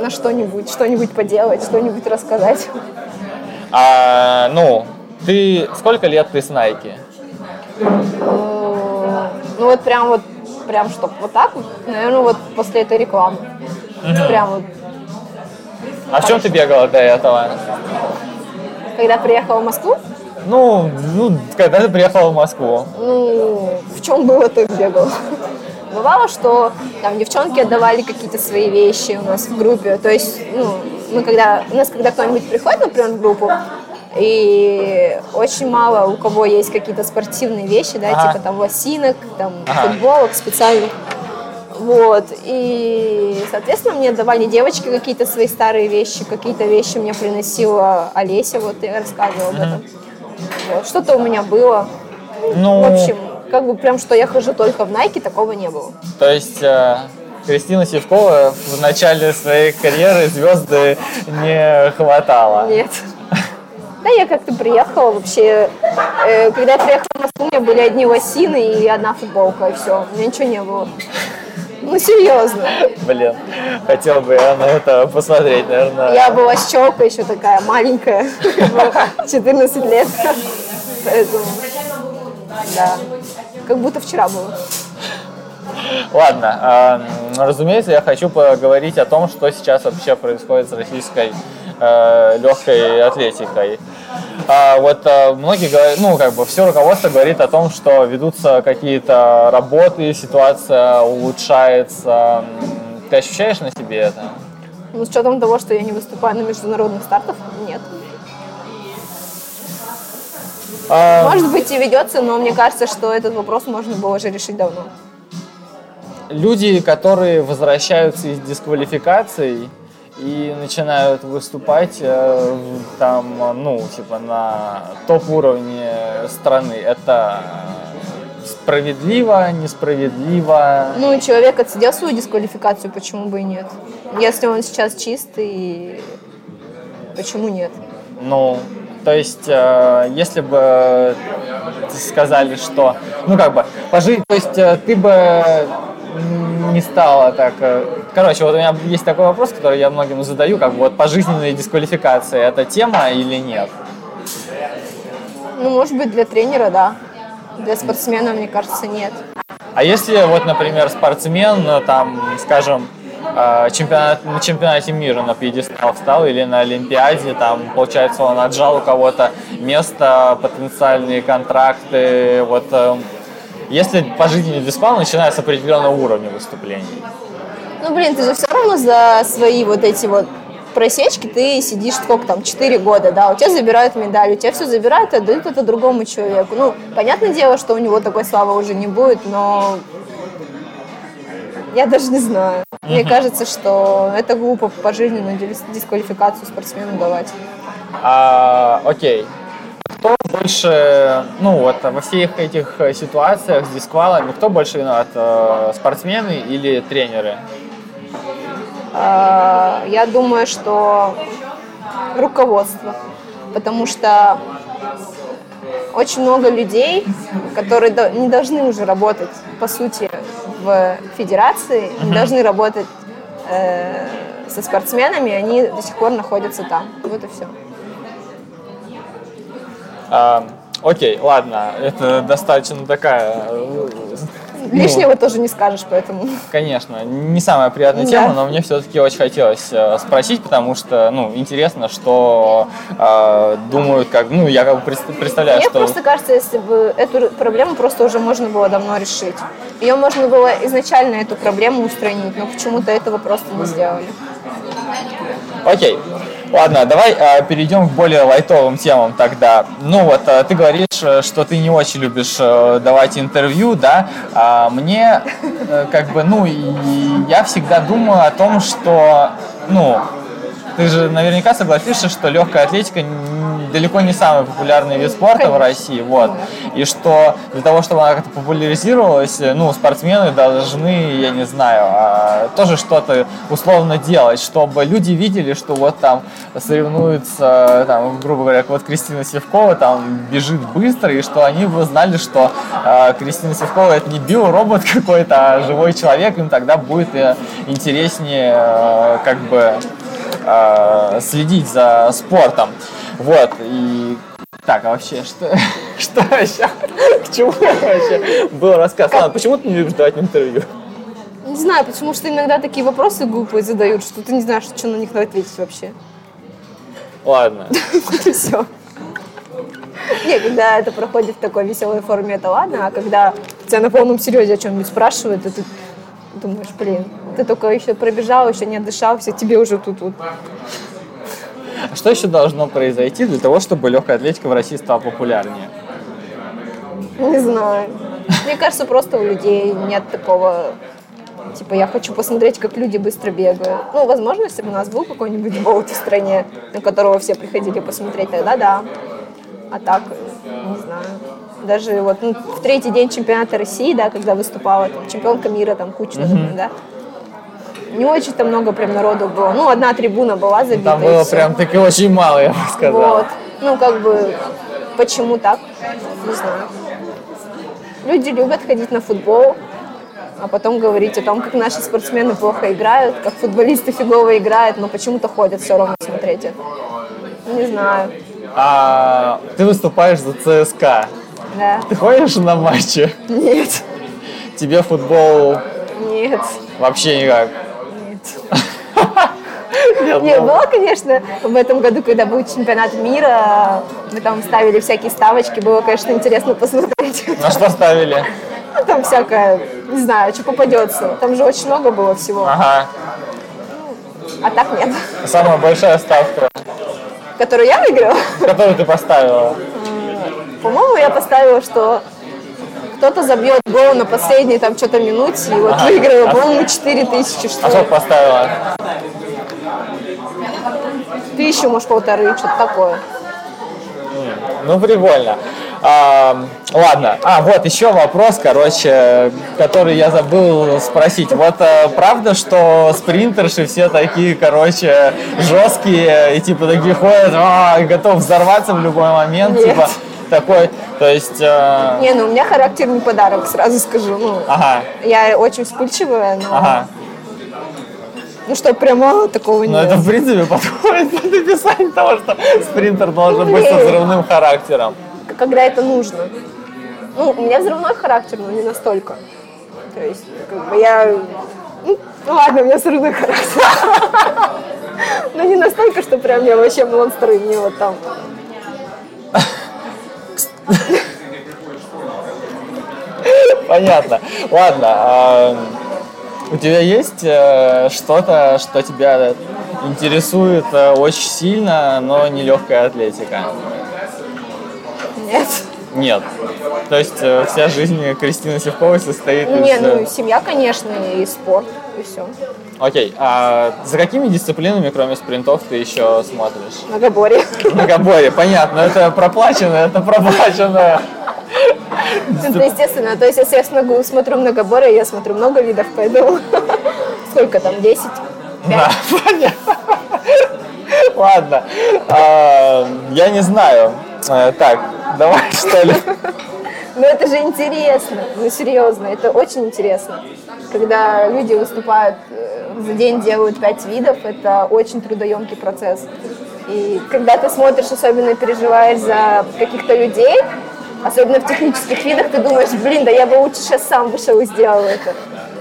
на что-нибудь, что-нибудь поделать, что-нибудь рассказать. А, ну, ты, сколько лет ты с Nike? Ну вот прям вот, прям чтоб вот так вот, наверное, вот после этой рекламы. Прям вот, А в чем ты бегала до этого? когда приехала в Москву, Ну, ну, когда ты приехала в Москву. ну, в чем было, то и бегала. Бывало, что там девчонки отдавали какие-то свои вещи у нас в группе. То есть, ну, мы когда, у нас когда кто-нибудь приходит, например, в группу, и очень мало у кого есть какие-то спортивные вещи, да, Ага. типа там лосинок, там Ага. футболок специальных. Вот, и, соответственно, мне давали девочки какие-то свои старые вещи, какие-то вещи мне приносила Олеся, вот я рассказывала об этом. Вот, что-то у меня было. Ну, В общем, как бы прям, что я хожу только в Nike, такого не было. то есть э, Кристина Сивкова в начале своей карьеры звезды не хватало. Нет. Да, я как-то приехала вообще. э, когда я приехала в Москву, у меня были одни лосины и одна футболка, и все. У меня ничего не было. Ну, серьезно. Блин, хотел бы я на это посмотреть, наверное. Я была челкой еще такая маленькая, 14 лет. Поэтому, да, как будто вчера было. Ладно, а, м, разумеется, я хочу поговорить о том, что сейчас вообще происходит с российской э, легкой атлетикой. А, вот э, многие говорят, ну, как бы все руководство говорит о том, что ведутся какие-то работы, ситуация улучшается. Ты ощущаешь на себе это? Ну, с учетом того, что я не выступаю на международных стартах, нет. А, Может быть и ведется, но мне кажется, что этот вопрос можно было уже решить давно. люди, которые возвращаются из дисквалификаций и начинают выступать э, там, э, ну, типа на топ-уровне страны, это справедливо, несправедливо? Ну, человек отсидел свою дисквалификацию, почему бы и нет? Если он сейчас чистый, почему нет? Ну, то есть, э, если бы сказали, что, ну, как бы, пожить, то есть, э, ты бы не стала так... э, Короче, вот у меня есть такой вопрос, который я многим задаю, как бы, вот пожизненная дисквалификация, это тема или нет? Ну, может быть, для тренера, да. Для спортсмена, мне кажется, нет. А если, вот, например, спортсмен, э, там, скажем, э, чемпионат, на чемпионате мира на пьедестал встал или на Олимпиаде, там, получается, он отжал у кого-то место, потенциальные контракты, вот, если пожизненный дисквал, начиная с определенного уровня выступлений. Ну, блин, ты же все равно за свои вот эти вот просечки ты сидишь сколько там, 4 года, да, у тебя забирают медаль, у тебя все забирают и отдают это другому человеку. Ну, понятное дело, что у него такой славы уже не будет, но я даже не знаю. Мне кажется, что это глупо пожизненную дис- дисквалификацию спортсмену давать. А, окей. Кто больше, ну вот во всех этих э, ситуациях с дисквалами, кто больше виноват, э, спортсмены или тренеры? А, Я думаю, что руководство, потому что очень много людей, которые не должны уже работать, по сути, в федерации, не должны работать э, со спортсменами, они до сих пор находятся там. Вот и все. А, окей, ладно, это достаточно такая, ну, Лишнего тоже не скажешь, поэтому. конечно, не самая приятная Да. тема, но мне все-таки очень хотелось э, спросить, потому что, ну, интересно, что э, думают, как, ну, я как бы пред- представляю, Мне что... просто кажется, если бы эту проблему просто уже можно было давно решить. Ее можно было изначально эту проблему устранить, но почему-то этого просто не сделали. Окей. Ладно, давай э, перейдем к более лайтовым темам тогда. Ну вот, э, ты говоришь, э, что ты не очень любишь э, давать интервью, да? А мне, э, как бы, ну, и я всегда думаю о том, что, ну, ты же наверняка согласишься, что легкая атлетика далеко не самый популярный вид спорта в России, вот. И что для того, чтобы она как-то популяризировалась, ну, спортсмены должны, я не знаю, а, тоже что-то условно делать, чтобы люди видели, что вот там соревнуются, там, грубо говоря, вот Кристина Севкова там бежит быстро, и что они бы знали, что а, Кристина Севкова это не биоробот какой-то, а живой человек, им тогда будет э, интереснее, э, как бы, э, следить за спортом. Вот, и так, а вообще, что, что вообще, к чему вообще был рассказ? Ладно, почему ты не любишь давать интервью? Не знаю, потому что иногда такие вопросы глупые задают, что ты не знаешь, что на них ответить вообще. Ладно. Вот и все. Не, когда это проходит в такой веселой форме, это ладно, а когда тебя на полном серьезе о чем-нибудь спрашивают, и ты думаешь, блин, ты только еще пробежал, еще не отдышался, тебе уже тут вот. А Что еще должно произойти для того, чтобы легкая атлетика в России стала популярнее? Не знаю. Мне кажется, просто у людей нет такого, типа, я хочу посмотреть, как люди быстро бегают. Ну, возможно, если бы у нас был какой-нибудь болт в стране, на которого все приходили посмотреть, тогда да. А так. Даже вот ну, в третий день чемпионата России, да, когда выступала там, чемпионка мира, там, Кучина, например, да, не очень-то много прям народу было. Ну, одна трибуна была забита. Там было прям таки очень мало, я бы сказал. Вот. Ну, как бы, почему так? Не знаю. Люди любят ходить на футбол, а потом говорить о том, как наши спортсмены плохо играют, как футболисты фигово играют, но почему-то ходят все равно смотреть это. Не знаю. А ты выступаешь за ЦСКА. Да. Ты ходишь на матчи? Нет. Тебе футбол Нет. вообще никак? Нет, Не, ну, было, конечно, в этом году, когда был чемпионат мира, мы там ставили всякие ставочки, было, конечно, интересно посмотреть. На что ставили? Ну, там всякое, не знаю, что попадется. Там же очень много было всего. Ага. А так нет. Самая большая ставка, Которую я выиграла? которую ты поставила. По-моему, я поставила, что кто-то забьет гол на последней там что-то минуте, и вот Ага. выиграла, А- по-моему, 4 тысячи, А что сколько ли. поставила? Тысячу, может, полторы, что-то такое. Ну, прикольно. А, ладно. А, вот еще вопрос, короче, который я забыл спросить. Вот э, правда, что спринтерши все такие, короче, жесткие и типа такие ходят, «А, готов взорваться в любой момент, Нет. типа такой, то есть, э, Не, ну у меня характер не подарок, сразу скажу. Ну, ага, я очень вспыльчивая, но ага. ну что, прямо такого Но нет. это в принципе подходит под описание того, что спринтер должен Ну, быть со взрывным характером. Когда это нужно. Ну, у меня взрывной характер, но не настолько. То есть, как бы я... Ну, ну ладно, у меня взрывной характер. Но не настолько, что прям я вообще монстр, и мне вот там... Понятно. Ладно. у тебя есть э, что-то, что тебя интересует э, очень сильно, но не легкая атлетика? Нет. Нет. То есть э, вся жизнь Кристины Севковой состоит из... Не, э, ну семья, конечно, и спорт, и все. Окей. А за какими дисциплинами, кроме спринтов, ты еще смотришь? Многоборье. Многоборье, понятно. Это проплачено, это проплачено. Это естественно. То есть, если я смогу- смотрю многоборье, я смотрю много видов, поэтому... Сколько там, 10? Да, понятно. Ладно. А, Я не знаю. Э, Так, давай что ли. Ну это же интересно, ну серьезно, это очень интересно. Когда люди выступают э, за день, делают пять видов, это очень трудоемкий процесс. И когда ты смотришь, особенно переживаешь за каких-то людей, особенно в технических видах, ты думаешь, блин, да я бы лучше сейчас сам вышел и сделал это.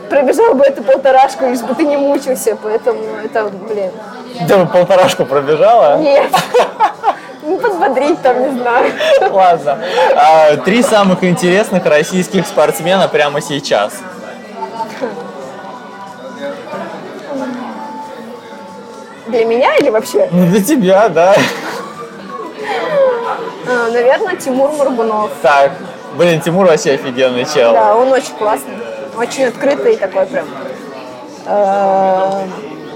Пробежал бы эту полторашку, лишь бы ты не мучился, поэтому это, блин, Ты бы полторашку пробежала? нет. Ну, подбодрить там, не знаю. Ладно. А, Три самых интересных российских спортсмена прямо сейчас. Для меня или вообще? Ну, для тебя, да. А, Наверное, Тимур Мургунов. Так. Блин, Тимур вообще офигенный чел. Да, он очень классный, очень открытый такой прям.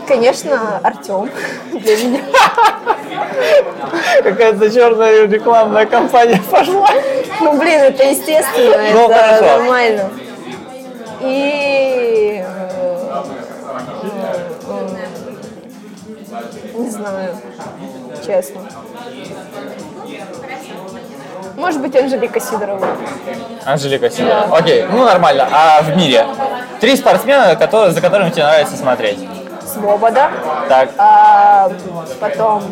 Конечно, Артем для меня. Какая-то черная рекламная кампания пошла. Ну, блин, это естественно, Ну, это хорошо. нормально. И... э, Не знаю, честно. Может быть, Анжелика Сидорова. Анжелика Сидорова. Окей, ну нормально. А в мире? Три спортсмена, которые, за которыми тебе нравится смотреть. Свобода. Так. А, потом...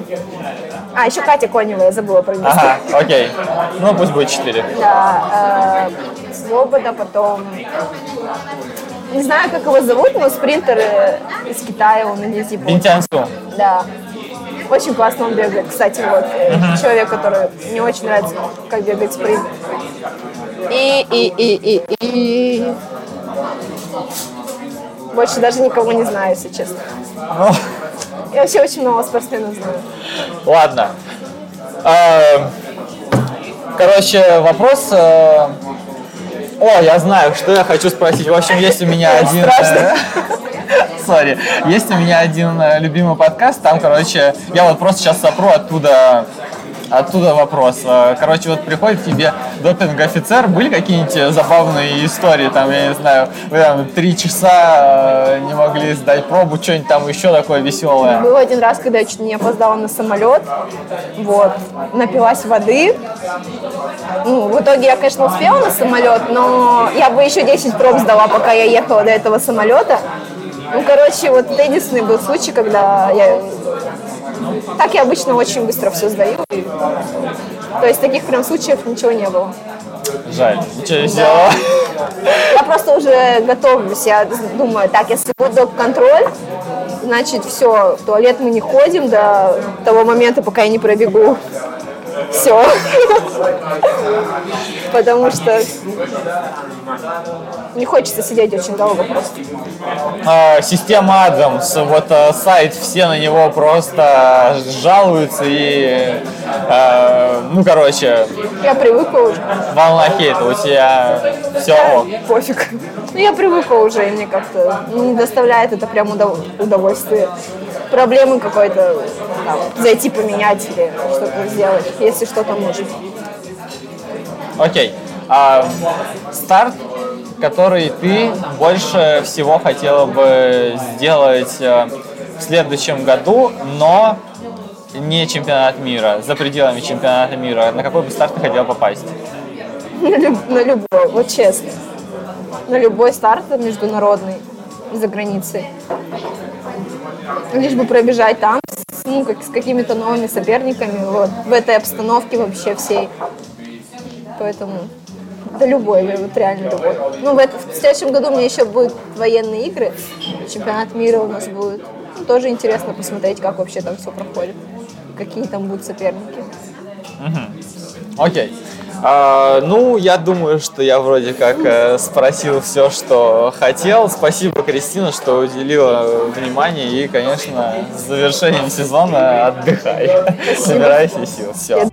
А, еще Катя Конева, я забыла про нее. Ага, окей. Ну, пусть будет четыре. Да, э, Свобода, потом... Не знаю, как его зовут, но спринтер э, из Китая, он или типа... Бинтянсу. Да. Очень классно он бегает. Кстати, вот э, человек, который мне очень нравится, как бегает спринт. И, и, и, и, и... Больше даже никого не знаю, если честно. Я вообще очень много спортсменов знаю. ладно. Эм, Короче, вопрос... э, О, я знаю, что я хочу спросить. В общем, есть у меня один... Страшно. Сори. Есть у меня один э, любимый подкаст. Там, короче, я вот просто сейчас сопру оттуда Оттуда вопрос. Э, Короче, вот приходит к тебе допинг-офицер, были какие-нибудь забавные истории, там, я не знаю, вы там три часа э, не могли сдать пробу, что-нибудь там еще такое веселое? Был один раз, когда я чуть не опоздала на самолет, вот, напилась воды. Ну, в итоге я, конечно, успела на самолет, но я бы еще 10 проб сдала, пока я ехала до этого самолета. Ну, короче, вот единственный был случай, когда я... Так я обычно очень быстро все сдаю. То есть таких прям случаев ничего не было. Жаль, ничего не сделала. Я просто уже готовлюсь. Я думаю, так, если будет доп-контроль, значит, все, в туалет мы не ходим до того момента, пока я не пробегу. Все. Потому что не хочется сидеть очень долго просто. А, система Адамс, вот а, сайт, все на него просто жалуются и, а, ну, короче, Я привыкла уже. волна хейта, у тебя все ок. Пофиг. Ну, я привыкла уже, и мне как-то не доставляет это прям удов- удовольствие. Проблемы какой-то зайти поменять или что-то сделать, если что-то может. Окей. А, старт, который ты больше всего хотела бы сделать э, в следующем году, но не чемпионат мира, за пределами чемпионата мира. На какой бы старт ты хотела попасть? На, люб- на любой, вот честно. На любой старт международный за границей. Лишь бы пробежать там, ну, как, с какими-то новыми соперниками, вот, в этой обстановке вообще всей. Поэтому, да любой, вот реально любой. Ну, в, это- в следующем году у меня еще будут военные игры, чемпионат мира у нас будет. Ну, тоже интересно посмотреть, как вообще там все проходит, какие там будут соперники. Окей. А, ну, я думаю, что я вроде как э, спросил все, что хотел. Спасибо, Кристина, что уделила внимание. И, конечно, с завершением сезона отдыхай. Собирайся сил. Все.